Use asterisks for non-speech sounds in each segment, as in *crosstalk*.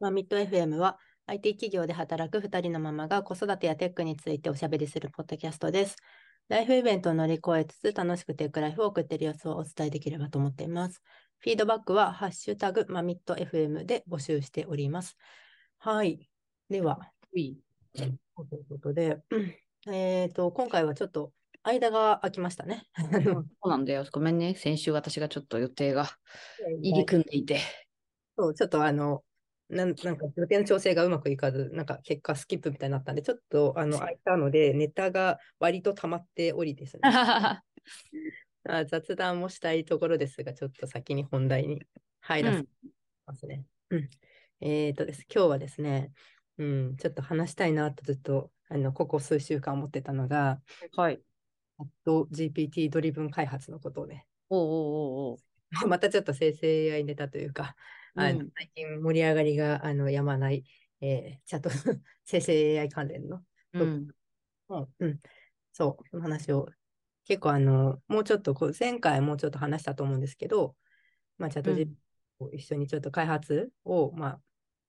まあ、ミッド FM は IT 企業で働く2人のママが子育てやテックについておしゃべりするポッドキャストです。ライフイベントを乗り越えつつ楽しくテックライフを送っている様子をお伝えできればと思っています。フィードバックはハッシュタグマミッド FM で募集しております。はい。では、ということで、うんえっ、と、今回はちょっと間が空きましたね。そうなんだよ。ごめんね。先週私がちょっと予定が入り組んでいて。そう、ちょっとあの、なんなんか予定の調整がうまくいかず、なんか結果スキップみたいになったんで、ちょっとあの空いたので、ネタが割と溜まっておりですね。*laughs* あ雑談もしたいところですが、ちょっと先に本題に入らせてますね。うんえっ、とです、今日はですね、うん、ちょっと話したいなとずっとあのここ数週間思ってたのが、はい。GPT ドリブン開発のことをね、おうおうおうおう。*laughs* またちょっと生成 AI ネタというか、あのうん。最近盛り上がりがあのやまない、えー、チャット生成 AI 関連の、うん。うん。うん、そう、その話を。結構あの、もうちょっとこう、前回もうちょっと話したと思うんですけど、まあ、チャットうん。GPT を一緒にちょっと開発を、ま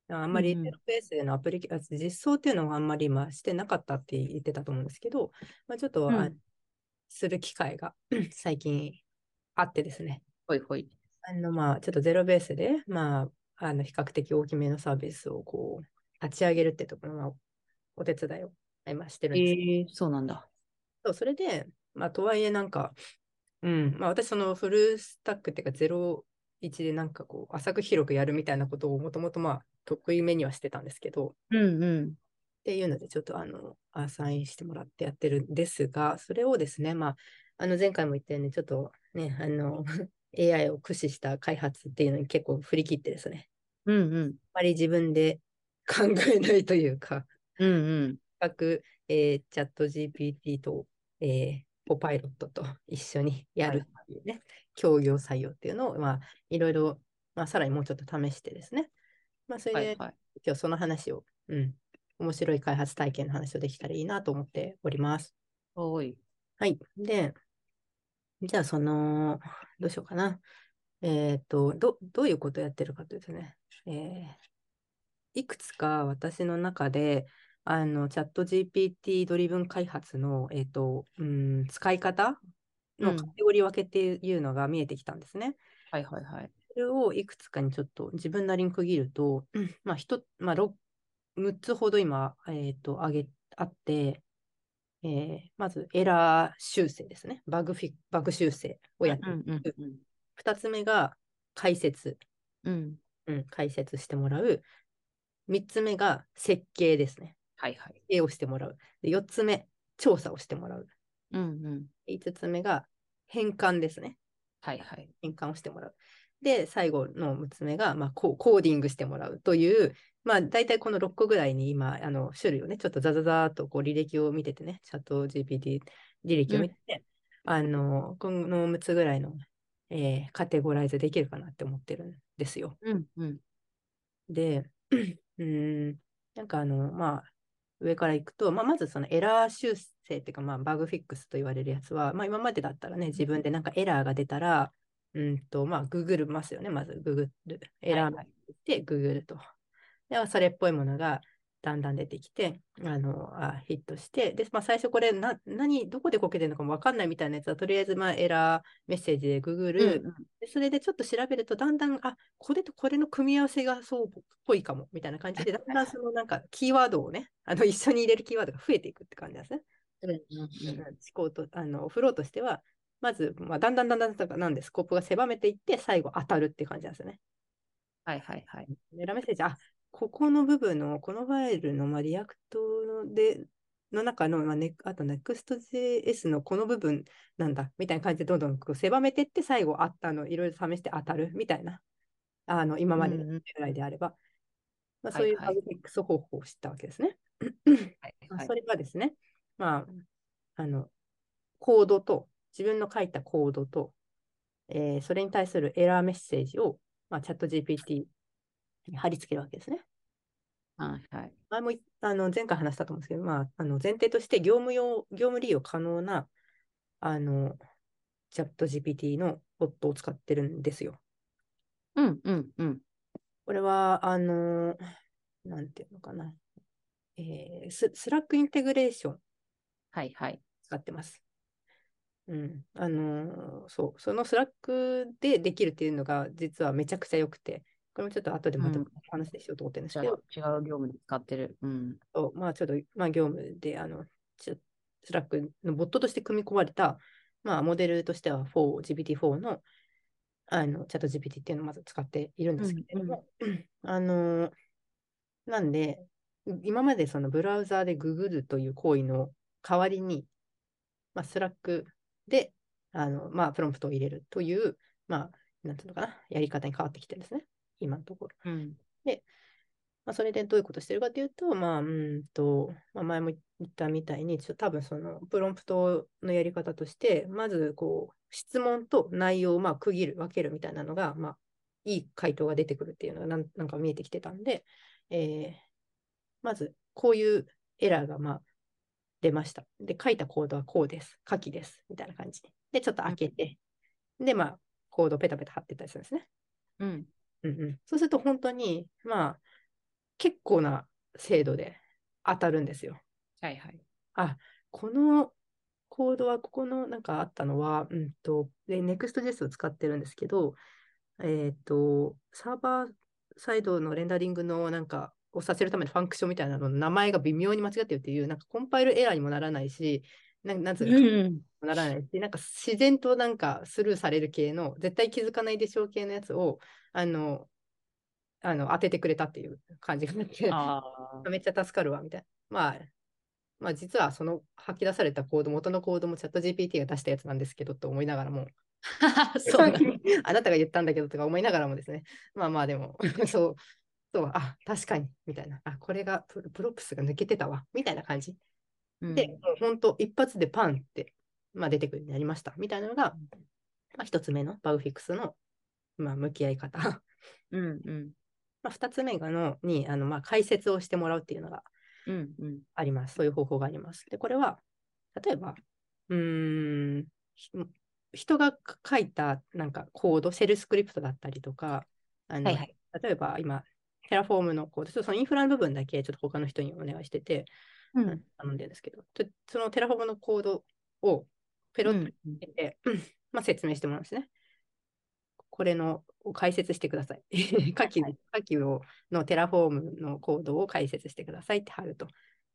あ、あんまりうん。うんゼロベースでのアプリケーション、実装っていうのがあんまり今してなかったって言ってたと思うんですけど、まあ、ちょっと、あうん。する機会が最近あってですね、ほいほい。あの、まあ、ちょっとゼロベースで、まあ、あの、比較的大きめのサービスをこう、立ち上げるってところのお手伝いを今してるんです。えー、そうなんだ。そう、それで、まあ、とはいえなんか、うん、まあ、私、そのフルスタックっていうか、ゼロ1でなんかこう、浅く広くやるみたいなことをもともとまあ、得意めにはしてたんですけど、うんうん。っていうので、ちょっとあの、アサインしてもらってやってるんですが、それをですね、まあ、あの、前回も言ったように、ちょっとね、あの、AI を駆使した開発っていうのに結構振り切ってですね、うんうん。あまり自分で考えないというか、うんうん。各、えーチャット GPT と、えーコパイロットと一緒にやるっていうね、協業採用っていうのを、まあ、いろいろ、まあ、さらにもうちょっと試してですね、まあ、それで、はいはい。今日その話を、うん、面白い開発体験の話をできたらいいなと思っております。おい。はい。で、じゃあ、その、どうしようかな。えっと、ど、どういうことをやってるかというとね、えーいくつか私の中で、あの、チャット GPT ドリブン開発の、えっと、うん、使い方のうんカテゴリー分けっていうのが見えてきたんですね。はいはいはい。それをいくつかにちょっと自分なりに区切ると、うんまあ、一まあ、6, 6つほど今、えっと、挙げ、あって、えーまずエラー修正ですね。バグフィバグ修正をやってうんうんる。うん。2つ目が解説、うん。うん、解説してもらう。3つ目が設計ですね。はいはい。設計をしてもらう。で4つ目、調査をしてもらう。うんうん。5つ目が変換ですね。はいはい。変換をしてもらう。で、最後の6つ目が、まあ、ココーディングしてもらうという、まあ、大体この6個ぐらいに今、あの種類をね、ちょっとザザザーっとこう履歴を見ててね、チャット GPT 履歴を見てて、あの、この6つぐらいの、えーカテゴライズできるかなって思ってるんですよ。うんうん。で、*clears throat* うーん、なんかあの、まあ、上からいくと、まあ、まずそのエラー修正っていうか、まあ、バグフィックスと言われるやつは、まあ、今までだったらね、自分でなんかエラーが出たら、うんと、まあ、ググるますよね、まずググる。エラーはいでググると。で、それっぽいものがだんだん出てきて、あの、あヒットして、で、まあ、最初これな、何、どこでこけてるのかもわかんないみたいなやつは、とりあえず、まあ、エラーメッセージでググる。うんうん。でそれでちょっと調べると、だんだん、あこれとこれの組み合わせがそうっぽいかも、みたいな感じで、だんだんそのなんかキーワードをね、あの一緒に入れるキーワードが増えていくって感じですね。うんうん思考と、あの、フローとしては、まず、まあ、だんだんだんだんだんなんで、スコープが狭めていって、最後当たるって感じなんですよね。はいはいはい。エラーメッセージ、あここの部分の、このファイルの、まあ、 React ので、の中の、まあね、あと Next.js のこの部分なんだ、みたいな感じでどんどんこう狭めていって、最後あったの、いろいろ試して当たるみたいな、あの、今までのうんうんぐらいであれば、まあ、そういう bug fix 方法を知ったわけですね。はいはいそ。れがですね、まあ、あの、コードと、自分の書いたコードと、えーそれに対するエラーメッセージを、まあ、チャット GPT に貼り付けるわけですね。はいはい。前もいあの前回話したと思うんですけど、まあ、あの前提として業務用、業務利用可能なあのチャット GPT のボットを使ってるんですよ。うんうんうん。これは、あの、なんていうのかな。えース、 Slack integration はいはい。使ってます。うん。あのーそう、その Slack でできるっていうのが実はめちゃくちゃ良くて、これもちょっと後でまたうん話しようと思ってるんですけど、違う業務で使ってる。うん。そうまあちょっと、まあ業務で、あの、ちょ Slack のボットとして組み込まれた、まあモデルとしては4、GPT-4 の、あの、 ChatGPT っていうのをまず使っているんですけれども、*clears throat* あのーなんで、今までそのブラウザーでググるという行為の代わりに、まあ、 Slack で、あの、まあ、プロンプトを入れるという、まあ、なんていうのかな、やり方に変わってきてるんですね、今のところ。うん。まあ、それでどういうことをしてるかというと、まあ、うーんと、まあ、前も言ったみたいに、ちょ多分そのプロンプトのやり方として、まずこう、質問と内容をまあ区切る、分けるみたいなのが、まあ、いい回答が出てくるっていうのがなんなんか見えてきてたんで、えーまず、こういうエラーがまあ出ました。で、書いたコードはこうです。書きです。みたいな感じで。で、ちょっと開けて、で、まあ、コードをペタペタ貼ってったりするんですね。うん。うんうん、そうすると本当に、まあ、結構な精度で当たるんですよ。はいはい。あ、このコードはここのなんかあったのは、うんと、で、Next.js を使ってるんですけど、えっ、と、サーバーサイドのレンダリングのなんかをさせるためのファンクションみたいなのの名前が微妙に間違ってるっていう、なんかコンパイルエラーにもならないし、なんなんつうのうん。ならないし、なんか自然となんかスルーされる系の、絶対気づかないでしょう系のやつを、あの、あの当ててくれたっていう感じがあって。*laughs* めっちゃ助かるわ、みたいな。まあ、まあ、実はその吐き出されたコード、元のコードもチャット GPT が出したやつなんですけどと思いながらも、*laughs* そう。*laughs* あなたが言ったんだけどとか思いながらもですね、まあまあでも、そう、そう、あ、確かに、みたいな。あ、これがプロプロプスが抜けてたわ、みたいな感じ。うんで、もう本当一発でパンって、まあ、出てくるようになりました、みたいなのが、まあ、一つ目のバグフィックスの、まあ、向き合い方。*laughs* うんうん。まあ、二つ目がのに、あの、まあ、解説をしてもらうっていうのがうんうん。あります。そういう方法があります。で、これは、例えば、うーん、ひ人が書いたなんかコード、シェルスクリプトだったりとか、あのはいはい例えば今、 Terraform のコード、ちょっとそのインフラの部分だけちょっと他の人にお願いしてて、うん頼んでるんですけど、その Terraform のコードをペロッとうん入れて、まあ、説明してもらうんですね。これのを解説してください。*laughs* 下記の下記をの Terraform のコードを解説してくださいって貼ると。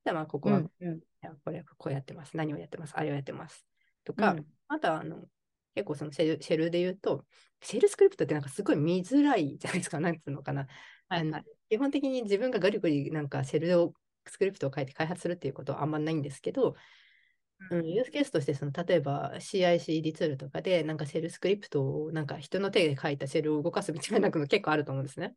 で、まあ、ここは、うんこれこうやってます。何をやってます？あれをやってます。とか、うんあとはあの結構そのシェルシェルで言うと、シェルスクリプトってなんかすごい見づらいじゃないですか。なんつうのかな。はいはい。基本的に自分がガリガリなんかシェルをスクリプトを書いて開発するっていうことはあんまないんですけど、うん、ユースケースとしてその例えば CICD ツールとかでなんかシェルスクリプトをなんか人の手で書いたシェルを動かすみたいなの結構あると思うんですね。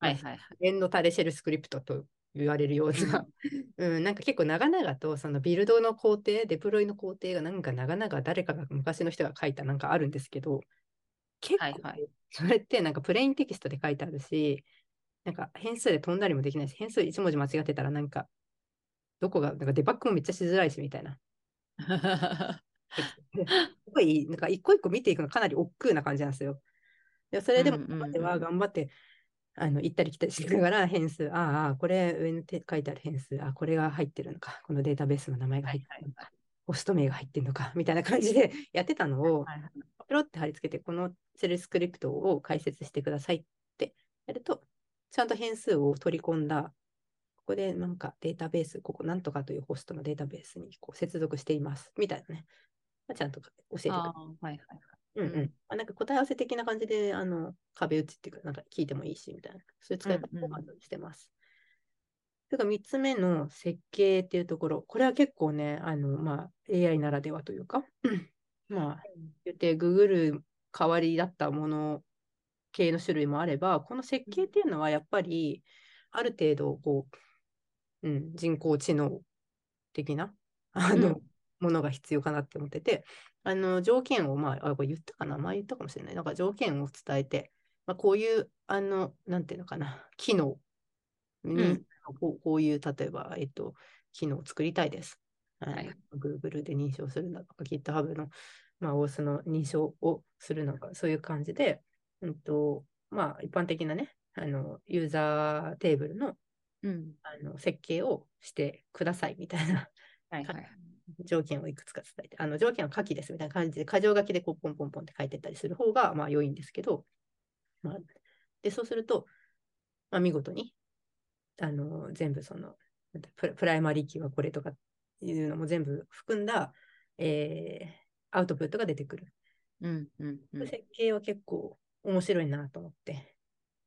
はいはいはい。円のタレシェルスクリプトと言われるような、*laughs* うん、なんか結構長々とそのビルドの工程、デプロイの工程がなんか長々誰かが昔の人が書いたなんかあるんですけど、結構それってなんかプレインテキストで書いてあるし、なんか変数で飛んだりもできないし、変数1文字間違ってたらなんかどこが、なんかデバッグもめっちゃしづらいしみたいな。*laughs* すごい、なんか一個一個見ていくのかなり億劫な感じなんですよ。でそれでも、では頑張って、あの行ったり来たりしながら変数、ああこれ上に書いてある変数、あこれが入ってるのか、このデータベースの名前が入ってるのか、ホスト名が入ってるのか、みたいな感じで *laughs* やってたのを、ペロって貼り付けて、このセルスクリプトを解説してくださいってやると、ちゃんと変数を取り込んだ、ここでなんかデータベース、ここなんとかというホストのデータベースにこう接続しています、みたいなね。ちゃんと教えてくれる。はいはいうんうんうんあなんか答え合わせ的な感じで、あの、壁打ちっていうか、なんか聞いてもいいし、みたいな。そういう使い方をしてます。それから3つ目の設計っていうところ、これは結構ね、あの、まあ、AI ならではというか、*clears throat* まあ、言って Google 代わりだったもの系の種類もあれば、この設計っていうのはやっぱり、ある程度、こう、うん、人工知能的な、あの、うん。ものが必要かなって思ってて、あの、条件を、まあ、あ、これ言ったかな？前言ったかもしれない。なんか条件を伝えて、まあ、こういう、あの、なんていうのかな、機能に、うん。こうこういう、例えば、えっと、機能を作りたいです。はい。Google で認証するんだとか、GitHub の、まあ、OS の認証をするのか、そういう感じで、うんと、まあ、一般的なね、あのユーザーテーブルのうん。あの設計をしてくださいみたいなはいはい。条件をいくつか伝えて、あの条件は書きですみたいな感じで、箇条書きでこうポンポンポンって書いてったりする方がまあ良いんですけど、まあ、でそうすると、まあ、見事にあの全部そのプライマリーキーはこれとかいうのも全部含んだ、えーアウトプットが出てくる。うんうんうん。設計は結構面白いなと思って。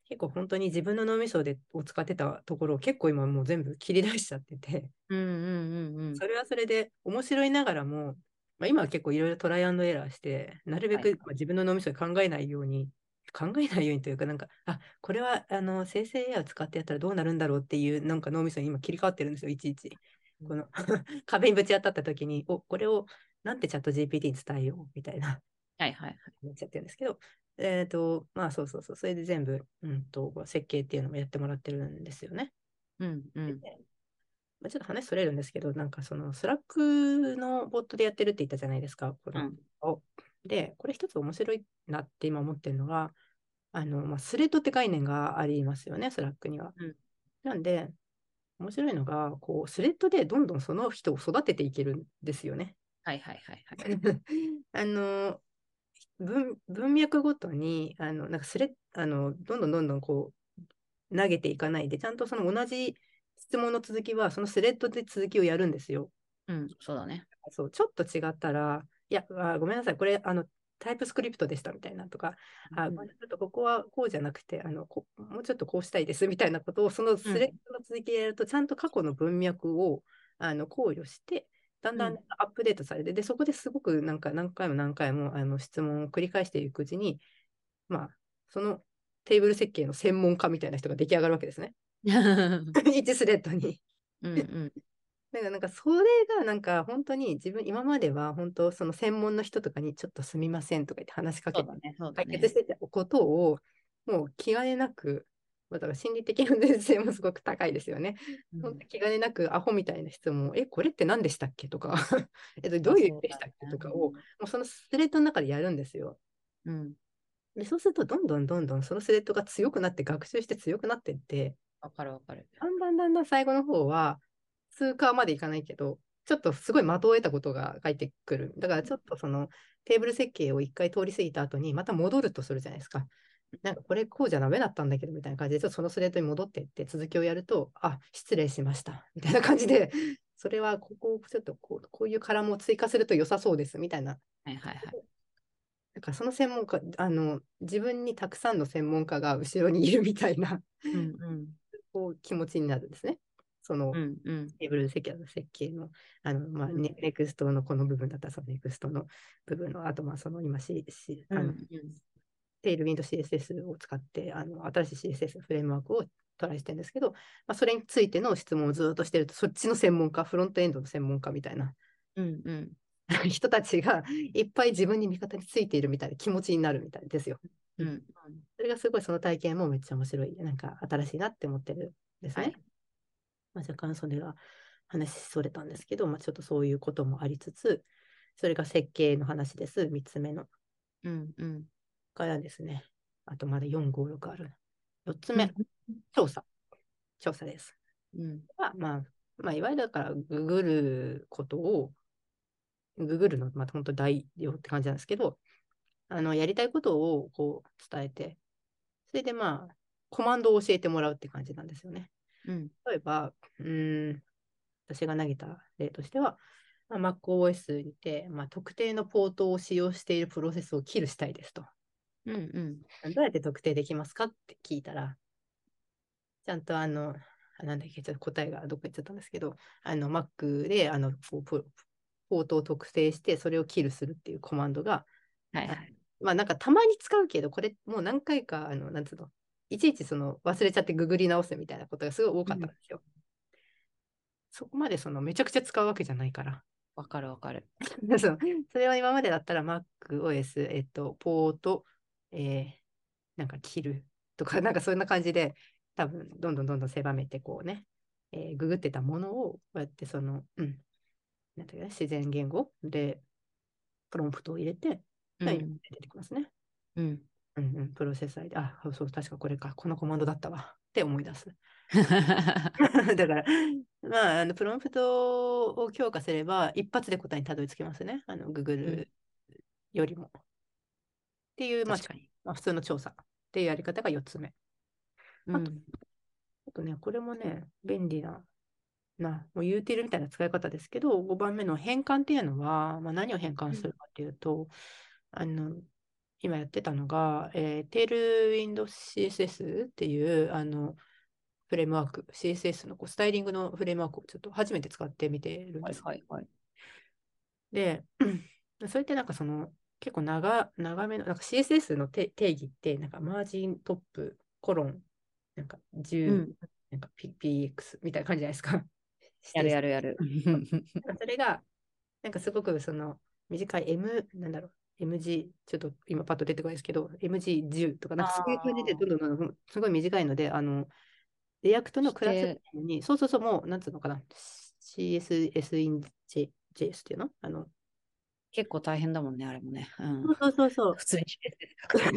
結構本当に自分の脳みそでを使ってたところを結構今もう全部切り出しちゃってて、うんうんうんうん。それはそれで面白いながらも、まあ、今は結構いろいろトライアンドエラーして、なるべく自分の脳みそで考えないように、考えないようにというか、なんか、あこれはあの生成 AI を使ってやったらどうなるんだろうっていう、なんか脳みそに今切り替わってるんですよ、いちいち。この *laughs* 壁にぶち当たった時に、おこれをなんてチャット GPT に伝えようみたいな。はいはいはい。なっちゃってるんですけど、えっ、と、まあそうそうそう、それで全部、うんと、設計っていうのもやってもらってるんですよね。うんうん。でまあ、ちょっと話それるんですけど、なんかその Slack のボットでやってるって言ったじゃないですか。このうんおで、これ一つ面白いなって今思ってるのが、あの、まあ、スレッドって概念がありますよね、 Slack には。うんなんで、面白いのが、こう、スレッドでどんどんその人を育てていけるんですよね。はいはいはいはい。*laughs* あの文文脈ごとにあのなんかスレあのどんどんどんどんこう投げていかないでちゃんとその同じ質問の続きはそのスレッドで続きをやるんですよ。うん、そうだね。そうちょっと違ったらいやあごめんなさいこれあのタイプスクリプトでしたみたいなとか、あうんこれちょっとここはこうじゃなくてあのこもうちょっとこうしたいですみたいなことをそのスレッドの続きでやると、ちゃんと過去の文脈をあの考慮してだんだんうんアップデートされて、でそこですごくなんか何回も何回もあの質問を繰り返していくうちにまあそのテーブル設計の専門家みたいな人が出来上がるわけですね。*laughs* *laughs* 1スレッドに。うんうん。*laughs* だからなんかそれがなんか本当に自分今までは本当その専門の人とかにちょっとすみませんとか言って話しかけてね解決。してたことをもう気兼ねなく、まあだから心理的安全性もすごく高いですよね。うん気兼ねなくアホみたいな質問を、え、これって何でしたっけ？とか、*laughs* えっと、どういう意味でしたっけ？とかを、もうそのスレッドの中でやるんですよ。うん。でそうするとどんどんどんどんそのスレッドが強くなって学習して強くなっていって、わかるわかる。だんだんだんだん最後の方は通過までいかないけど、ちょっとすごい的を得たことが返ってくる。だからちょっとそのテーブル設計を一回通り過ぎた後にまた戻るとするじゃないですか。なんかこれこうじゃダメだったんだけどみたいな感じで、ちょっとそのスレッドに戻っていって続きをやると、あ、失礼しましたみたいな感じで、*laughs* それはここをちょっとこうこういうカラムを追加すると良さそうですみたいな。はいはいはい。だからその専門家、あの、自分にたくさんの専門家が後ろにいるみたいなうんうん。*laughs* こう気持ちになるんですね。その、うんうん。テーブル設計の設計の、あの、まあ、うんネネクストのこの部分だったら、そのネクストの部分の、あと、まあ、その今、C、C あのうんテールウィンド CSS を使って、あの、新しい CSS フレームワークをトライしてるんですけど、まあ、それについての質問をずっとしてると、そっちの専門家、フロントエンドの専門家みたいなうんうん。*laughs* 人たちがいっぱい自分に味方についているみたいな気持ちになるみたいですよ。うんうん。それがすごいその体験もめっちゃ面白い、なんか新しいなって思ってるんですね。はいまあ、若干それが話しそれたんですけど、まあ、ちょっとそういうこともありつつ、それが設計の話です、3つ目の。うんうん。からですね、あとまだ4、5、6ある。4つ目、調査。調査です。うん。はまあ、まあ、いわゆるだから、ググることを、ググるの、まあ、本当代用って感じなんですけど、あの、やりたいことをこう伝えて、それでまあ、コマンドを教えてもらうって感じなんですよね。うん。例えば、うーん、私が投げた例としては、まあ、MacOS にて、まあ、特定のポートを使用しているプロセスをキルしたいですと。うんうん。どうやって特定できますかって聞いたら、ちゃんとあの、あなんだっけ、ちょっと答えがどっか行っちゃったんですけど、あの Mac であのポポートを特定して、それをキルするっていうコマンドが、はいはい。まあなんかたまに使うけど、これもう何回か、あの、なんつうの、いちいちその忘れちゃってググり直すみたいなことがすごい多かったんですよ。そこまでそのめちゃくちゃ使うわけじゃないから。わかるわかる。*laughs* それは今までだったら MacOS、えっと、ポート、えーなんか切るとか、*laughs* なんかそんな感じで、多分どんどんどんどん狭めてこうね、えーググってたものを、こうやってその、うん、なんていうか自然言語でプロンプトを入れて、うん。はい出てきますね。うん。うんうん、プロセッサーで、あ、そう確かこれか、このコマンドだったわって思い出す。*laughs* だから、まあ、あのプロンプトを強化すれば、一発で答えにたどり着けますね。あの Google よりも。っていう、まあ。まあ、普通の調査っていうやり方が4つ目。あとうんあとね、これもね、便利な、な、もう言うてるみたいな使い方ですけど、5番目の変換っていうのは、まあ、何を変換するかっていうと、あの、今やってたのが、えー、テールウィンド CSS っていう、あの、フレームワーク、CSS のこうスタイリングのフレームワークをちょっと初めて使ってみてるんはいです。はいはい。で、それってなんかその、結構長長めの、なんか CSS の定定義って、なんかマージントップ、コロン、なんか10、うんなんか PX みたいな感じじゃないですか。*laughs* やるやるやる。*laughs* それが、なんかすごくその短い M、なんだろう、MG、ちょっと今パッと出てこないですけど、MG10 とか、なんかそういう感じでどんどんどんすごい短いので、あの、リアクトのクラスに、そうそうそう、もう、なんつうのかな、CSS in JS っていうの？あの、結構大変だもんね、あれもね。うんそうそうそうそう。普通に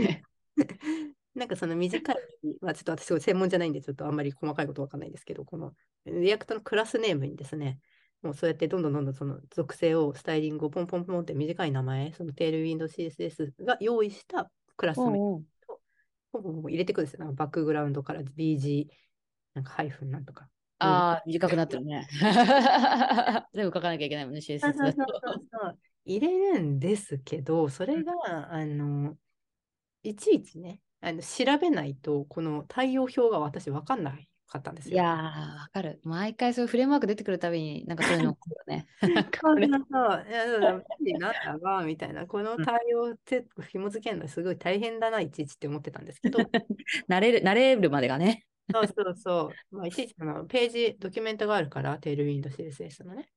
ね。*laughs* なんかその短い、まあ、ちょっと私、すごい専門じゃないんで、ちょっとあんまり細かいことわかんないんですけど、この React の class name にですね、もうそうやってどんどんどんどんその属性を、スタイリングをポンポンポンって短い名前、そのテールウィンド CSS が用意したクラス名をポンポンポン入れてくるんですよ。なんかバックグラウンドから BG、なんかハイフンなんとか。ああ、短くなってるね。*laughs* 全部書かなきゃいけないもんね、CSS そうそうだそうと。そうそう入れるんですけど、それが、あの、いちいちね、あの調べないと、この対応表が私分かんないかったんですよ。いやー、わかる。毎回そういうフレームワーク出てくるたびに、なんかそういうの起こるよね。*laughs* そうこれそうそう。いや、そう *laughs* なんだわ、みたいな。この対応って紐付けるのすごい大変だな、いちいちって思ってたんですけど、*laughs* 慣れる、慣れるまでがね。そうそうそう。まあ、いちいちそのページ、ドキュメントがあるから、テールウィンド CSS のね。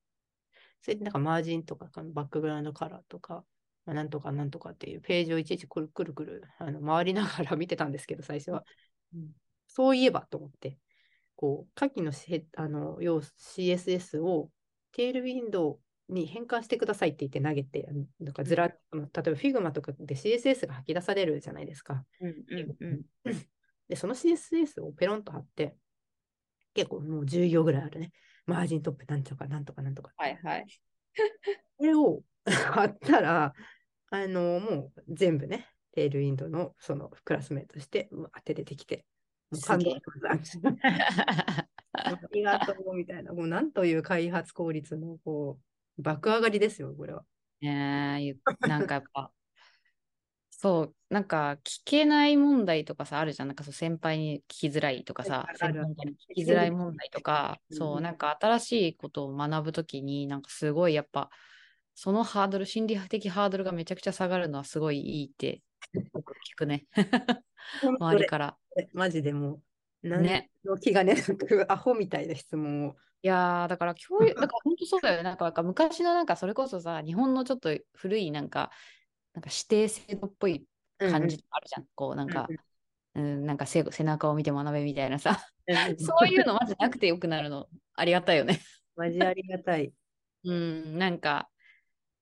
それでなんかマージンとか、バックグラウンドカラーとか、まあ、なんとかなんとかっていうページをいちいちくるくるくるあの回りながら *laughs* 見てたんですけど、最初は。うんそういえばと思って、こう、下記のせあの要 CSS をテールウィンドウに変換してくださいって言って投げて、なんかずら、あの例えば Figma とかで CSS が吐き出されるじゃないですか。うんうんうん。で、その CSS をペロンと貼って、結構もう10行ぐらいあるね。マージントップなんとかなんとかなんとか。はいはい。これを *laughs* 貼ったら、あの、もう全部ね、テールウィンドウのそのクラスメイトして、うわって出てきて、もう感動すしました。*laughs* ありがとうみたいな、もうなんという開発効率のこう爆上がりですよ、これは。ねえ、ゆなんかやっぱ、そう、なんか聞けない問題とかさ、あるじゃん。なんかそう先輩に聞きづらいとかさ、ある専門家に聞きづらい問題とか、うんそう、なんか新しいことを学ぶときに、なんかすごいやっぱ、そのハードル、心理的ハードルがめちゃくちゃ下がるのはすごいいいって、聞くね。*laughs* 周りから。マジでもう。の気がねなく、アホみたいな質問を。いやー、だから教育、だから本当そうだよね。なんか昔のなんかそれこそさ、日本のちょっと古いなんか、なんか指定制度っぽい感じあるじゃん。こうなんか、うん、なんか背背中を見て学べみたいなさ、*laughs* うんうん。う *laughs* んそういうのまずなくてよくなるの、ありがたいよね。*laughs* マジありがたい。うん、なんか、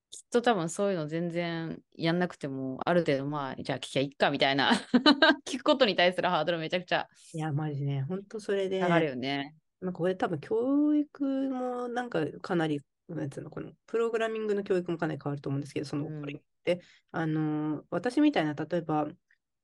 きっと多分そういうの全然やんなくても、ある程度まあ、じゃあ聞きゃいっかみたいな、聞くことに対するハードルめちゃくちゃいや、マジね、本当それで、下がるよね。なんかこれ多分教育もなんかかなり、なんつうの、このプログラミングの教育もかなり変わると思うんですけど、その、うん。これあのー、私みたいな、例えば、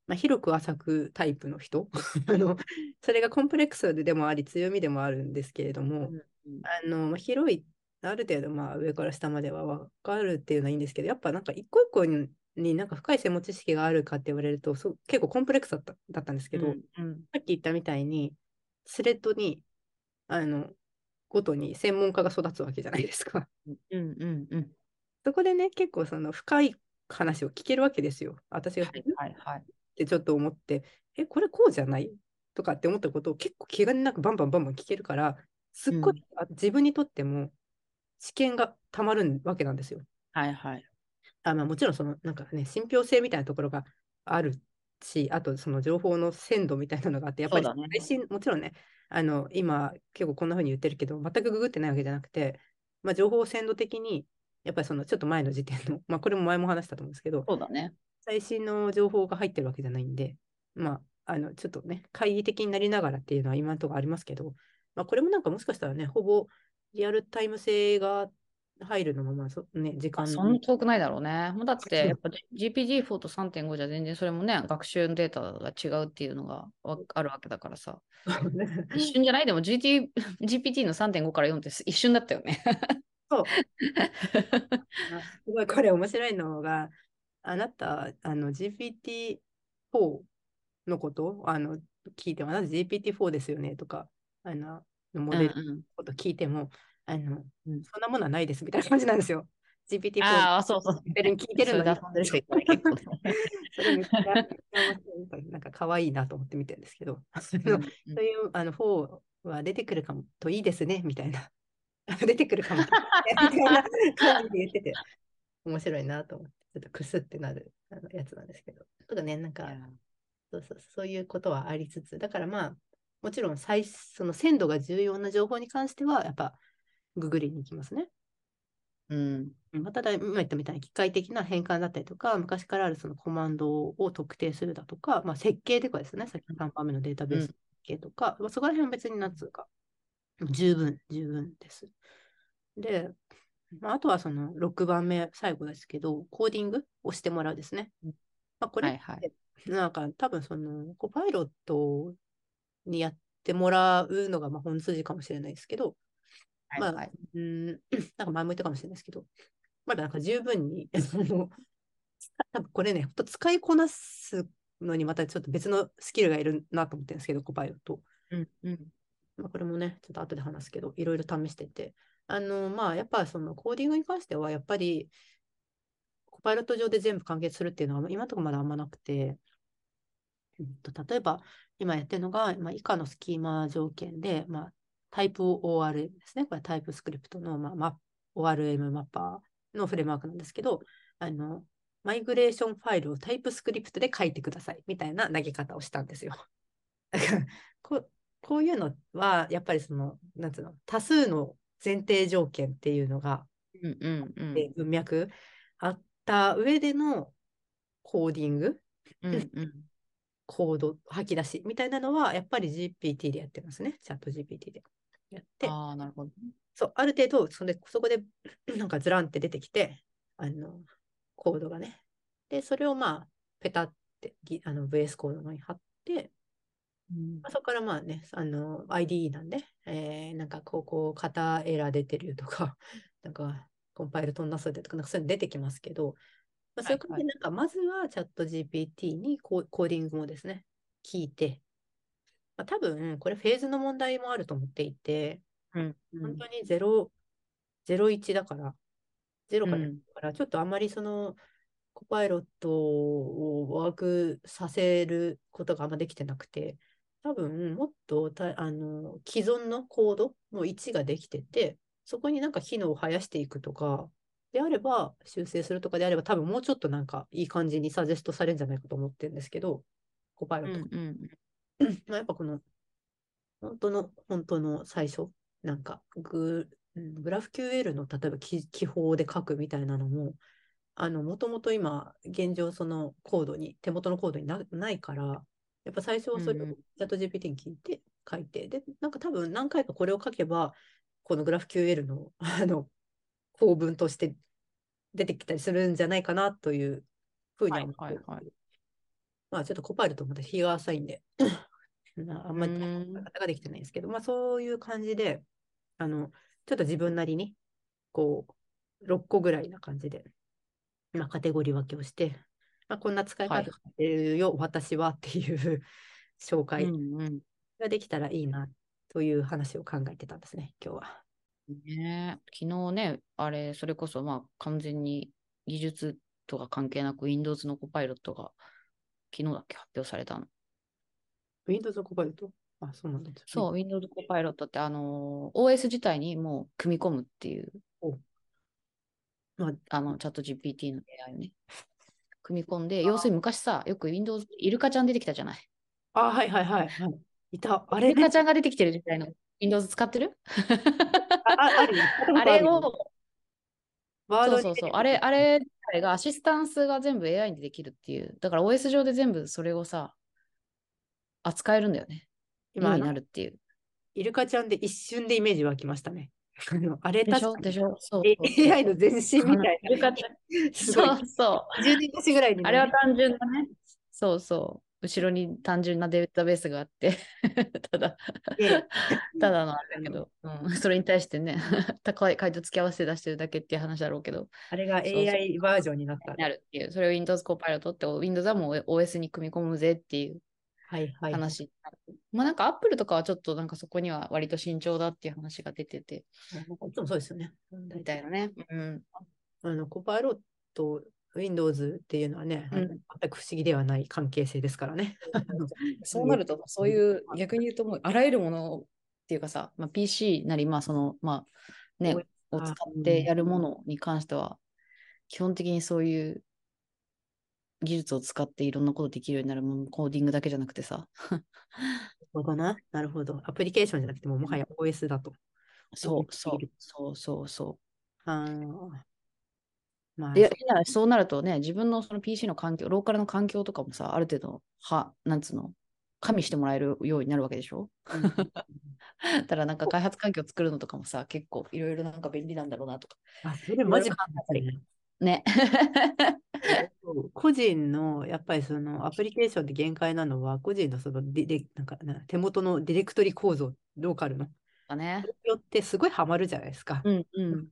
まあ、広く浅くタイプの人 *laughs* あの、それがコンプレックスでもあり、強みでもあるんですけれども、うんあの、まあ、広い、ある程度、まあ、上から下までは分かるっていうのはいいんですけど、やっぱなんか一個一個にになんか深い専門知識があるかって言われると、そう結構コンプレックスだっただったんですけど、うんうんさっき言ったみたいに、スレッドに、あの、ごとに専門家が育つわけじゃないですか。うんうんうん。そこでね、結構その深い話を聞けるわけですよ。私が、はいっはいはい。てちょっと思って、え、これこうじゃない？とかって思ったことを結構気兼ねなくバンバンバンバン聞けるから、すっごい、あ自分にとっても知見がたまるわけなんですよ。はいはい。あまあ、もちろんそのなんかね、信憑性みたいなところがあるし、あとその情報の鮮度みたいなのがあって、やっぱり配信、もちろんね、あの今結構こんな風に言ってるけど、全くググってないわけじゃなくて、まあ、情報を鮮度的に、やっぱりそのちょっと前の時点の、*laughs* まあこれも前も話したと思うんですけど、そうだね。最新の情報が入ってるわけじゃないんで、まあ、あの、ちょっとね、懐疑的になりながらっていうのは今のところありますけど、まあ、これもなんかもしかしたらね、ほぼリアルタイム性が入るのも、まあそ、ね、時間そんな遠くないだろうね。もうだって、やっぱ GPG4 と3.5じゃ全然それもね、学習データが違うっていうのがわあるわけだからさ。一瞬じゃない？でも GT GPT の3.5から4って一瞬だったよね。そう。あ *laughs* すごい、これ面白いのが、あなた、あの GPT-4 のこと？あの聞いても、あなた GPT-4 ですよね？とか、あのモデルのこと聞いても、あの、うん。そんなものはないですみたいな感じなんですよ。GPT-4 ああ、そうそう。聞いてる聞いてるのに。それね結構ね。*laughs* それなんか可愛いなと思って見てるんですけど、*laughs* そういうあの4は出てくるかもといいですねみたいな。*laughs* 出てくるかもみたいな感じで言ってて、面白いなと思って、ちょっとクスってなるあのやつなんですけど。とかね、なんか、そうそうそういうことはありつつ、だからまあ、もちろん最その鮮度が重要な情報に関しては、やっぱググりに行きますね。うん。まあ、ただ、今言ったみたいに機械的な変換だったりとか、昔からあるそのコマンドを特定するだとか、まあ、設計とかですね、さっき3番目のデータベース設計とか、まあ、そこら辺は別になんつうか、十分、十分です。で、まあ、あとはその6番目、最後ですけど、コーディングをしてもらうですね。まあ、これはいはいなんか多分そのコパイロットにやってもらうのがまあ本筋かもしれないですけど、まあ、はいはいうーん、*clears throat* なんか前も言ったかもしれないですけど、まだなんか十分に、*laughs* 多分これね、ほんと使いこなすのにまたちょっと別のスキルがいるなと思ってるんですけど、コパイロット。うんうんまあ、これもね、ちょっと後で話すけど、いろいろ試してて、あの、まあ、やっぱそのコーディングに関しては、やっぱり、コパイロット上で全部完結するっていうのは、今ところまだあんまなくて、うんと例えば、今やってるのが、まあ、以下のスキーマー条件で、まあ、タイプ ORM ですね。これタイプスクリプトの、まあ、マ ORM マッパーのフレームワークなんですけど、あの、マイグレーションファイルをタイプスクリプトで書いてくださいみたいな投げ方をしたんですよ。*laughs* ここういうのは、やっぱりその、なんつうの、多数の前提条件っていうのが、うんうんうんで文脈あった上でのコーディング、うんうんコード、吐き出しみたいなのは、やっぱり GPT でやってますね。チャット GPT でやって、ああ、なるほど。そう、ある程度それ、そこで *clears throat* なんかずらんって出てきて、あの、コードがね。で、それをまあ、ペタってぎあの VS コードに貼って、うんまあそこからまあね、あの、IDE なんで、えーなんかこう、こう、型エラー出てるとか、なんか、コンパイル飛んだそうでとか、なんかそういうの出てきますけど、まあ、そうい。う感じで、なんか、まずはチャット GPT にコーコーディングもですね、聞いて、まあ、多分、これフェーズの問題もあると思っていて、うん本当に0、01だから、0からうん。やるから、ちょっとあんまりその、コパイロットをワークさせることがあんまできてなくて、多分もっとたあの既存のコードの1ができてて、そこになんか機能を生やしていくとか、であれば、修正するとかであれば、多分もうちょっとなんかいい感じにサジェストされるんじゃないかと思ってるんですけど、コパイロット。うん *clears throat* まあ、やっぱこの、本当の、本当の最初、なんかグ、うんグラフ QL の例えば記記法で書くみたいなのも、あの、もともと今、現状そのコードに、手元のコードになないから、やっぱ最初はそれをチャット GPT に聞いて書いて、で、なんか多分何回かこれを書けば、このグラフ QL の、*laughs* あの、構文として出てきたりするんじゃないかなというふうには思ってるんで。すけどはいはい。まあちょっとコパイルとまた日が浅いんで、*laughs* なあんまりうん。方ができてないんですけど、まあそういう感じで、あの、ちょっと自分なりに、こう、6個ぐらいな感じで、まあカテゴリー分けをして、まあこんな使いはい。方してるよ、私はっていう紹う介ができたらいいなという話を考えてたんですね、今日は。ねえ。昨日ね、あれ、それこそまあ完全に技術とか関係なく Windows のコパイロットが昨日だっけ発表されたの。Windows コパイルとあ、そうなんです、ね。そう、Windows コパイロットってあのー OS 自体にもう組み込むっていう、まあ、あのチャット GPT の AI をね、組み込んで、要するに昔さ、よく Windows イルカちゃん出てきたじゃない？あ、はいはいはい。はい、いた。あイれねルカちゃんが出てきてる時代の Windows 使ってる？あ *laughs* あれを、そうそうそう。あれ、あれがアシスタンスが全部 AI にできるっていう。だから OS 上で全部それをさ、扱えるんだよね。今今になるっていう。イルカちゃんで一瞬でイメージ湧きましたね。あ *laughs* れでしょ？確かでしょ？そう AI の前身みたいな。すごい。そうそう。10年越しぐらいにね、あれは単純なね。そうそう。後ろに単純なデータベースがあって、*laughs* ただ、で *laughs* ただのあれだけど、うん、それに対してね、高い回答付き合わせて出してるだけっていう話だろうけど、あれが AI バージョンになった。なるっていう、それを Windows Copilot って Windows はもう OS に組み込むぜっていうはいはい。話になる。まあなんか Apple とかはちょっとなんかそこには割と慎重だっていう話が出てて、いつもそうですよね。みたいなね。うん。あのコパイロット、Windows っていうのはね、うん全く不思議ではない関係性ですからね。*laughs* そうなると、そういう逆に言うともうあらゆるものっていうかさ、まあ、PC なり、まあその、まあね、を使ってやるものに関しては、基本的にそういう技術を使っていろんなことできるようになるもの、コーディングだけじゃなくてさ。なるほどな。なるほど。アプリケーションじゃなくても、もはや OS だと。そうそう、そうそうそあーまあう。いや、そうなるとね、自分のその PC の環境、ローカルの環境とかもさ、ある程度、は、なんつうの、加味してもらえるようになるわけでしょ？うん *laughs* ただなんか開発環境を作るのとかもさ、結構いろいろなんか便利なんだろうなとか。あ、それマジいろいろ考ね。ね。*laughs* 個人のやっぱりそのアプリケーションで限界なのは、個人のそのディレなんかな手元のディレクトリ構造、ローカルの。だねよってすごいハマるじゃないですか。うんうん。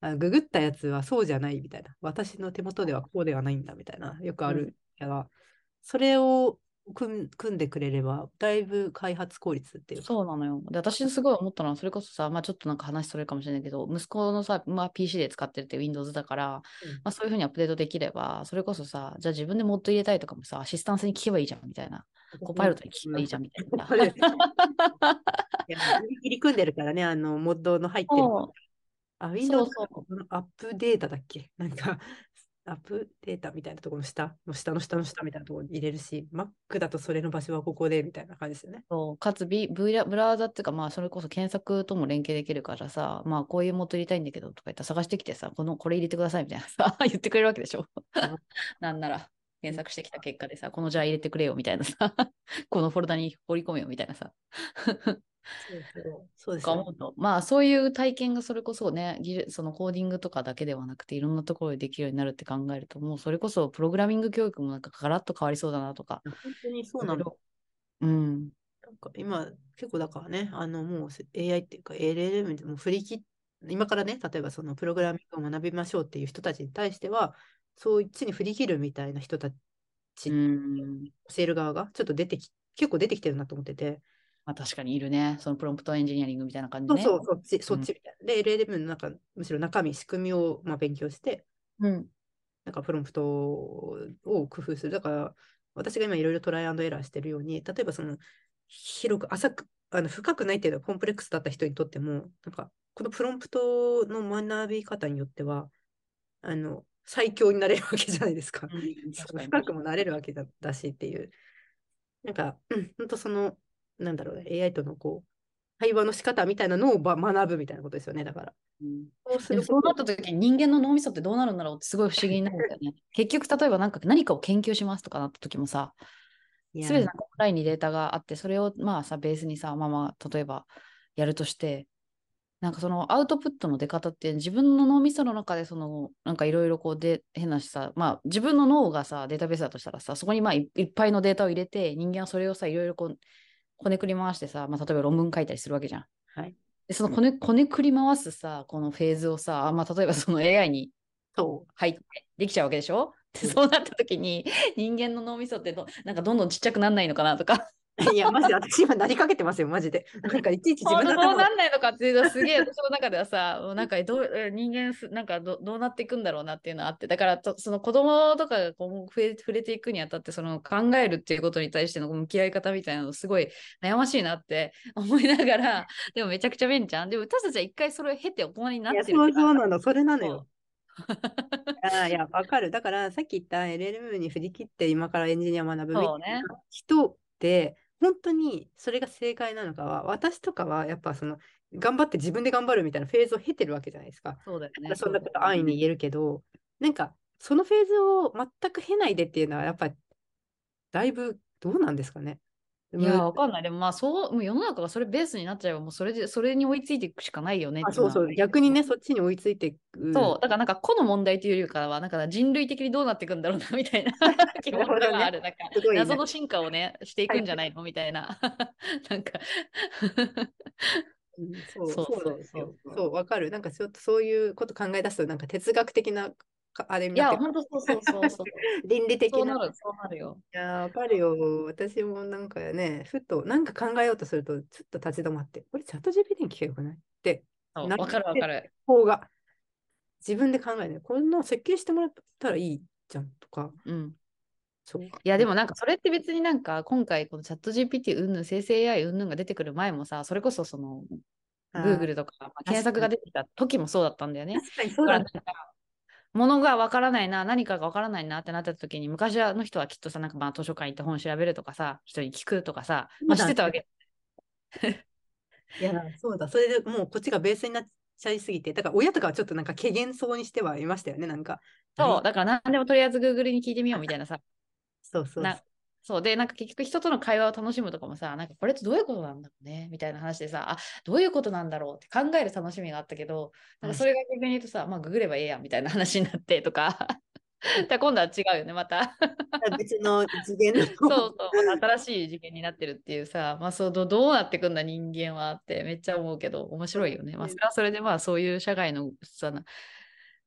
あググったやつはそうじゃないみたいな。私の手元ではこうではないんだみたいな。よくあうんるから、それを組ん組んでくれれば、だいぶ開発効率っていうか。そうなのよ。で、私すごい思ったのは、それこそさ、まあちょっとなんか話それるかもしれないけど、息子のさ、まあ PC で使ってるって Windows だから、うんまあそういうふうにアップデートできれば、それこそさ、じゃあ自分でモッド入れたいとかもさ、アシスタンスに聞けばいいじゃんみたいな。コパイロットに聞けばいいじゃんみたいな。そうです *laughs* いや入り組んでるからね、あの、モッドの入ってる。あ、Windows。のアップデータだっけ？なんか、アップデータみたいなところの下の下の下の下みたいなところに入れるし、Mac だとそれの場所はここでみたいな感じですよね。そうかつビブラブラウザっていうか、まあそれこそ検索とも連携できるからさ、まあこういうモッド入れたいんだけどとか言ったら探してきてさ、このこれ入れてくださいみたいなさ、*laughs* 言ってくれるわけでしょうん。なんなら。検索してきた結果でさ、このじゃあ入れてくれよみたいなさ、このフォルダに放り込めよみたいなさ、そうですよねまあそういう体験がそれこそね、そのコーディングとかだけではなくて、いろんなところでできるようになるって考えると、もうそれこそプログラミング教育もなんかガラッと変わりそうだなとか。本当にそうなの。うん。なんか今、結構だからね、あのもう AI っていうか LLM でも振り切っ今からね、例えばそのプログラミングを学びましょうっていう人たちに対しては、そういっちに振り切るみたいな人たち、うん。教える側がちょっと出てき、結構出てきてるなと思ってて、まあ確かにいるね。そのプロンプトエンジニアリングみたいな感じね。そうそう、そっち、そっちみたいな。で、LLM の中、むしろ中身、仕組みをまあ勉強して、うん。なんかプロンプトを工夫する。だから、私が今いろいろトライアンドエラーしてるように、例えばその、広く、浅く、あの深くないっていうのはコンプレックスだった人にとっても、なんか、このプロンプトの学び方によっては、あの、最強になれるわけじゃないですか。その深くもなれるわけだだしっていう。なんか、うん、ほんとその、なんだろうね、AI とのこう、会話の仕方みたいなのをば学ぶみたいなことですよね、だから。うんそうそうなった時に人間の脳みそってどうなるんだろうってすごい不思議になるんだよね。*laughs* 結局例えばなんか何かを研究しますとかなった時もさ、すべてオンラインにデータがあって、それをまあさ、ベースにさ、まあまあ、例えばやるとして、なんかそのアウトプットの出方って自分の脳みその中でそのなんかいろいろこうで変なしさ、まあ自分の脳がさ、データベースだとしたらさ、そこにまあいいっぱいのデータを入れて、人間はそれをさ、いろいろこう、こねくり回してさ、まあ例えば論文書いたりするわけじゃん。はい。で、そのこねこねくり回すさ、このフェーズをさ、まあ例えばその AI にそ入ってできちゃうわけでしょ？でうんそうなった時に人間の脳みそってどなんかどんどんちっちゃくなんないのかなとかう。*laughs* いや、マジで、私今なりかけてますよ、マジで。なんかいちいち自分のどうなんないのかっていうのはすげえ私の中ではさもうなんかどうえ人間すなんかどどうなっていくんだろうなっていうのはあってだからとその子供とかが今後触れ触れていくにあたってその考えるっていうことに対しての向き合い方みたいなのすごい悩ましいなって思いながら *laughs* でもめちゃくちゃ便利じゃんでも私たちは一回それを経て大人にないっや、てるそうそうなの、それなのよ。あいや、わかる。だから、さっき言った LLM に振り切って今からエンジニアを学ぶみたいな人って、本当にそれが正解なのかは、私とかはやっぱその、頑張って自分で頑張るみたいなフェーズを経てるわけじゃないですか。そうだよね。そんなこと安易に言えるけど、なんか、そのフェーズを全く経ないでっていうのは、やっぱだいぶどうなんですかね。いや、わかんない。でもまあ、そう、もう世の中がそれベースになっちゃえば、もうそれで、それに追いついていくしかないよねあそうそう、逆にね、そっちに追いついていく。そう、だからなんか個の問題というよりかは、なんか人類的にどうなっていくんだろうなみたいな *laughs* 気持ちがある。なんか謎の進化をね、していくんじゃないの？みたいな。*laughs* なんか。そうそうそうそう。そうわかる。なんかちょっとそういうこと考え出すとなんか哲学的なあれいや、本当そうそうそうそう。*laughs* 倫理的な。そうなる、そうなるよ。いや、わかるよ。私もなんかね、ふと、なんか考えようとすると、ちょっと立ち止まって、これチャット GPT に聞けよくない？って。わかるわかる。方が。自分で考えない。こんな設計してもらったらいいじゃんとか。うん。そういやでもなんかそれって別になんか今回このチャット GPT うんぬん生成 AI うんぬんが出てくる前もさそれこそその Google とか、まあ、検索が出てきた時もそうだったんだよね。確かにそうだった。ものがわからないな、何かがわからないなってなった時に、昔の人はきっとさ、なんかまあ図書館行って本調べるとかさ、人に聞くとかさ、まあ、知ってたわけ。いや、そうだ、それでもうこっちがベースになっちゃいすぎて、だから親とかはちょっとなんか軽減そうにしてはいましたよね、なんか。そう、だから何でもとりあえず Google に聞いてみようみたいなさ。*laughs* そうそうそうで、なんか結局人との会話を楽しむとかもさ、なんかこれってどういうことなんだろうねみたいな話でさ、あ、どういうことなんだろうって考える楽しみがあったけど、なんかそれが逆に言うとさ、まあググればええやんみたいな話になってとか、*laughs* だ今度は違うよね、また。別の次元の。*laughs* そうそう、新しい次元になってるっていうさ、まあそうどうなってくんだ人間はってめっちゃ思うけど、面白いよね。まあそれはそれでまあそういう社会のさ、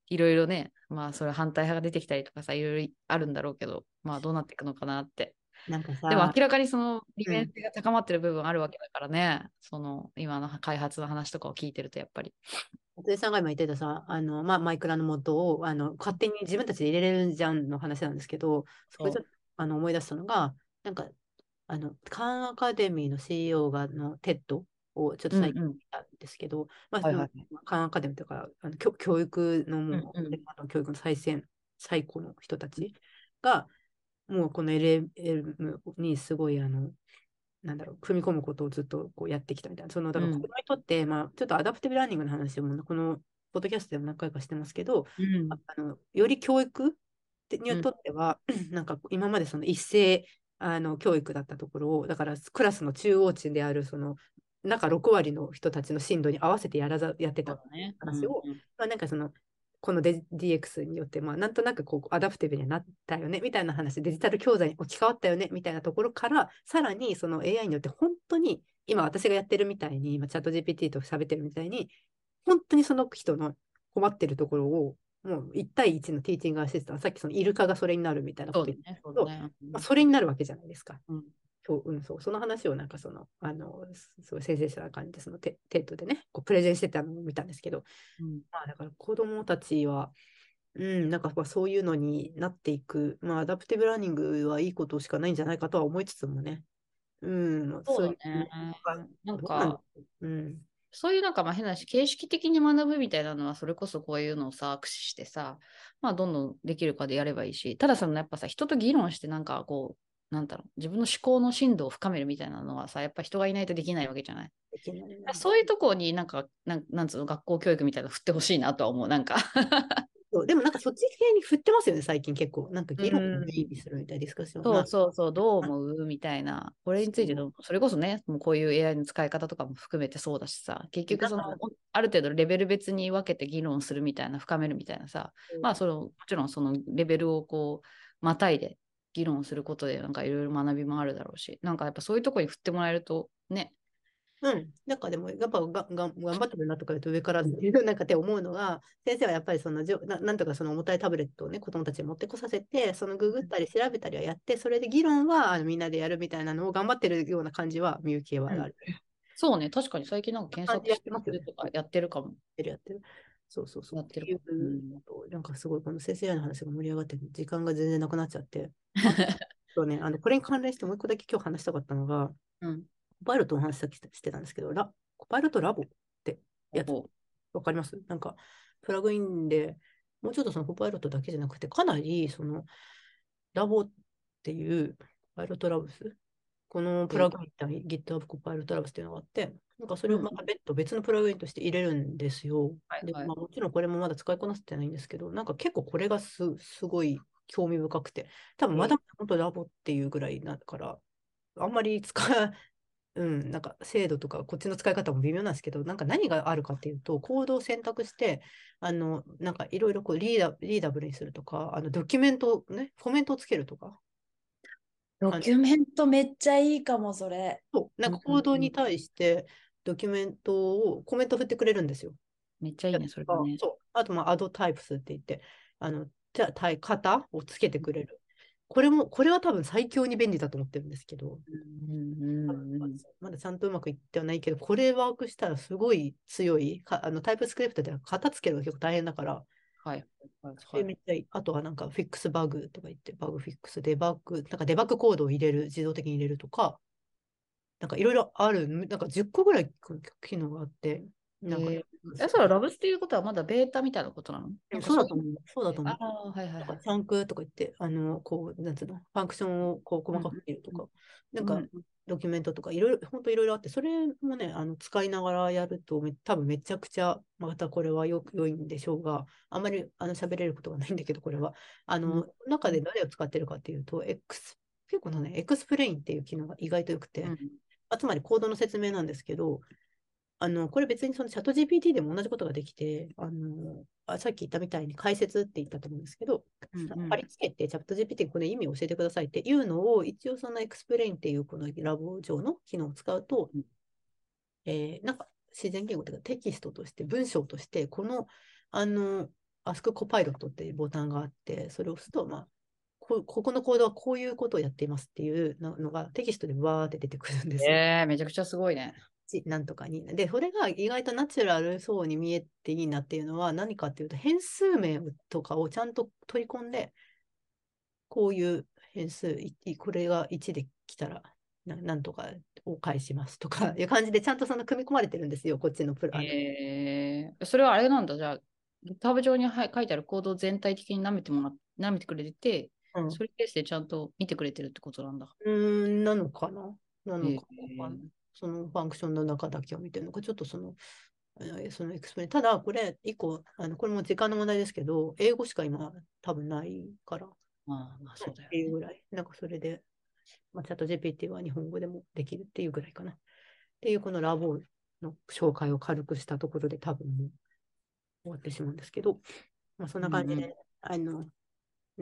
いろいろね、まあそれ反対派が出てきたりとかさ、いろいろあるんだろうけど、まあどうなっていくのかなってなんかさでも明らかにその利便性が高まってる部分あるわけだからね、うん、その今の開発の話とかを聞いてるとやっぱり。松井さんが今言ってたさ、あのまあ、マイクラの元をあの勝手に自分たちで入れれるじゃんの話なんですけど、そこちょっとあの思い出したのが、なんかあの Khan Academy の CEO がの TED をちょっと最近見たんですけど、まあ、カンアカデミーとかあの教教育のもう、うん。うん、教育の最先最高の人たちが、もうこの LM にすごいあの、なんだろう、組み込むことをずっとこうやってきたみたいな。その、だから子供にとって、うん、まあ、ちょっと adaptive learning の話も、このポッドキャストでも何回かしてますけど、うん、あのより教育にとっては、うん、なんか今までその一斉あの教育だったところを、だからクラスの中央値である、その、中6割の人たちの進度に合わせてやらざやってた話を、ねうんうん、まあ、なんかそのこの DX によって、まあ、なんとなくこうアダプティブになったよねみたいな話、デジタル教材に置き換わったよねみたいなところから、さらにその AI によって本当に、今私がやってるみたいに、今チャット GPT と喋ってるみたいに、本当にその人の困ってるところを、もう1対1のティーチングアシスタント、さっきそのイルカがそれになるみたいなこと言ったけど、そ、ねまあ、それになるわけじゃないですか。うんそううん、そうその話をなんかその、あの、すごい先生者な感じで、そのテ TED でね、こうプレゼンしてたのを見たんですけど、うん、まあだから子供たちは、うん、なんかそういうのになっていく、まあ adaptive learning はいいことしかないんじゃないかとは思いつつもね、うん、そうだね。なんか、うん、そういうなんかまあ変なし、形式的に学ぶみたいなのは、それこそこういうのをさ、駆使してさ、まあどんどんできるかでやればいいし、ただそのやっぱさ、人と議論してなんかこう、なんだろう、自分の思考の深度を深めるみたいなのはさ、やっぱ人がいないとできないわけじゃない？そういうところになんか、なんなんつうの、学校教育みたいなの振ってほしいなとは思う、なんか。そうでもなんかそっち系に振ってますよね、最近結構。なんか議論を意味するみたいディスカッション。そうそうそう、どう思う？みたいな。これについての、それこそね、もうこういう AI の使い方とかも含めてそうだしさ、結局その、ある程度レベル別に分けて議論するみたいな、深めるみたいなさ、まあその、もちろんそのレベルをこう、またいで議論することでなんかいろいろ学びもあるだろうし、なんかやっぱそういうところに振ってもらえるとね。うん、なんかでも、やっぱがが頑張ってるなとか言うと上から *laughs* なんかって思うのが、先生はやっぱりそのじょななんとかその重たいタブレットをね、子供たちに持ってこさせて、そのググったり調べたりはやって、それで議論はあのみんなでやるみたいなのを頑張ってるような感じははある。うん、そうね、確かに最近なんか検索してますとかやってるかも。やってるやってる。そうそうそう。やってる。うん、なんかすごい、この先生の話が盛り上がって、時間が全然なくなっちゃって。*laughs* そうね、あのこれに関連してもう一個だけ今日話したかったのが、うん、コパイロットの話さっきしてたんですけど、ラコパイロットラボってやつ、わかります？なんか、プラグインでもうちょっとそのコパイロットだけじゃなくて、かなりそのラボっていう、パイロットラブスこのプラグイン対 GitHub Copilot Labs っていうのがあって、なんかそれをまた別途別のプラグインとして入れるんですよ。で、はいはい。まあ、もちろんこれもまだ使いこなせてないんですけど、なんか結構これがすすごい興味深くて、多分まだまだ本当ラボっていうぐらいだから、あんまり使う、*laughs* うん、なんか精度とかこっちの使い方も微妙なんですけど、なんか何があるかっていうと、コードを選択して、あの、なんかいろいろこうリーダリーダブルにするとか、あのドキュメントをね、コメントをつけるとか、ドキュメントめっちゃいいかも、それ。そう、なんかうんうんうんコードに対してドキュメントを、コメント振ってくれるんですよ。めっちゃいいね、それがね。そう。あと、まあ、アドタイプスって言って、あの、じゃあ、型をつけてくれる。これも、これは多分最強に便利だと思ってるんですけど、うんうんうんうんまだちゃんとうまくいってはないけど、これワークしたらすごい強い、かあのタイプスクリプトでは型つけるのが結構大変だから、はい。はいめっちゃ。あとはなんかフィックスバグとか言って、バグフィックス、デバッグ、なんかデバッグコードを入れる、自動的に入れるとか、なんかいろいろある、なんか10個ぐらい機能があって、なんか、ええ、それはラブスっていうことはまだベータみたいなことなの？そうだと思う。そうだと思うあ。あ、はいはいなんはい。かチャンクとか言って、あの、こう、なんつうの、ファンクションをこう細かく切るとか、なんかうんドキュメントとか、いろいろ、本当いろいろあって、それもね、あの、使いながらやるとめ、多分めちゃくちゃ、またこれはよく良いんでしょうが、あんまりあの喋れることがないんだけど、これは。あの、うん。中で誰を使ってるかっていうと、X、結構のね、エクスプレインっていう機能が意外と良くて、うん。あつまりコードの説明なんですけど、あの、これ別にそのチャット GPT でも同じことができて、あの、あさっき言ったみたいに解説って言ったと思うんですけど、うんうん貼り付けてチャット GPT にこの意味を教えてくださいっていうのを、一応その Explain っていうこのラボ上の機能を使うとうん、えーなんか自然言語というかテキストとして、文章として、この、あの、Ask Copilot っていうボタンがあって、それを押すと、まあ、こここのコードはこういうことをやっていますっていうののがテキストでわーって出てくるんですよ。ええ、めちゃくちゃすごいね。ちなんとかに。で、それが意外とナチュラルそうに見えていいなっていうのは何かっていうと、変数名とかをちゃんと取り込んで、こういう変数、これが1で来たらな、なんとかを返しますとか *laughs* いう感じで、ちゃんとその組み込まれてるんですよ、こっちのプラン。ええ、それはあれなんだ。じゃあ、GitHub 上にはい書いてあるコードを全体的に舐めてもらっ舐めてくれてて、うんそれベースでちゃんと見てくれてるってことなんだ。うーん、なのかな？なのえかな、そのファンクションの中だけを見てるのか、ちょっとその、えーその Explain。ただ、これ、一個、あのこれも時間の問題ですけど、英語しか今、多分ないから、まあ、まあそうだよっていうね。ぐらい。なんかそれで、まあ、チャット GPT は日本語でもできるっていうぐらいかな。っていうこのラボの紹介を軽くしたところで多分もう終わってしまうんですけど、まあ、そんな感じで、うんうあの、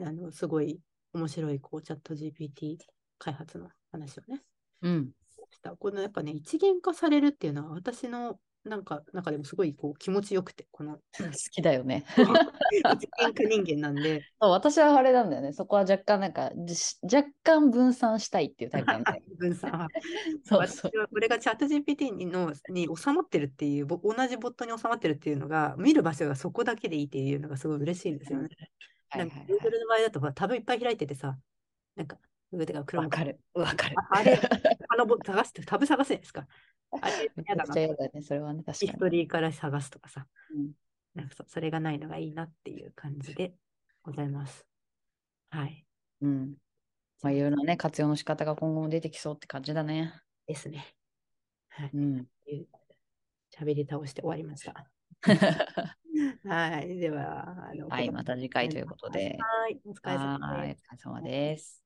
あの、すごい面白いこうチャット GPT 開発の話をね、うん。した。このやっぱね、一元化されるっていうのは私のなんか中でもすごいこう気持ちよくて、この *laughs* 好きだよね。*laughs* 一元化人間なんで、そう私はあれなんだよね。そこは若干なんか、じ若干分散したいっていうタイプなんだよ。*laughs* 分散派。そうそう私。はこれがチャット GPT にのに収まってるっていう、ぼ同じボットに収まってるっていうのが、見る場所がそこだけでいいっていうのがすごい嬉しいんですよね。なんかはいはい Google の場合だとタブいっぱい開いててさ、なんか、Google が黒わかる。わかる。ああれ、あのボ探して、タブ探すじゃないですか？あれ、*laughs* めちやだな。嫌だね。それはね、確ヒかに。ストリーから探すとかさ、うんなんかそそれがないのがいいなっていう感じでございます。はい。うん。まあ、いろいろなね、活用の仕方が今後も出てきそうって感じだね。ですね。はい。うん。喋り倒して終わりました。*laughs* はい。では、あのはい、また次回ということで。はい。お疲れ様はい、おです。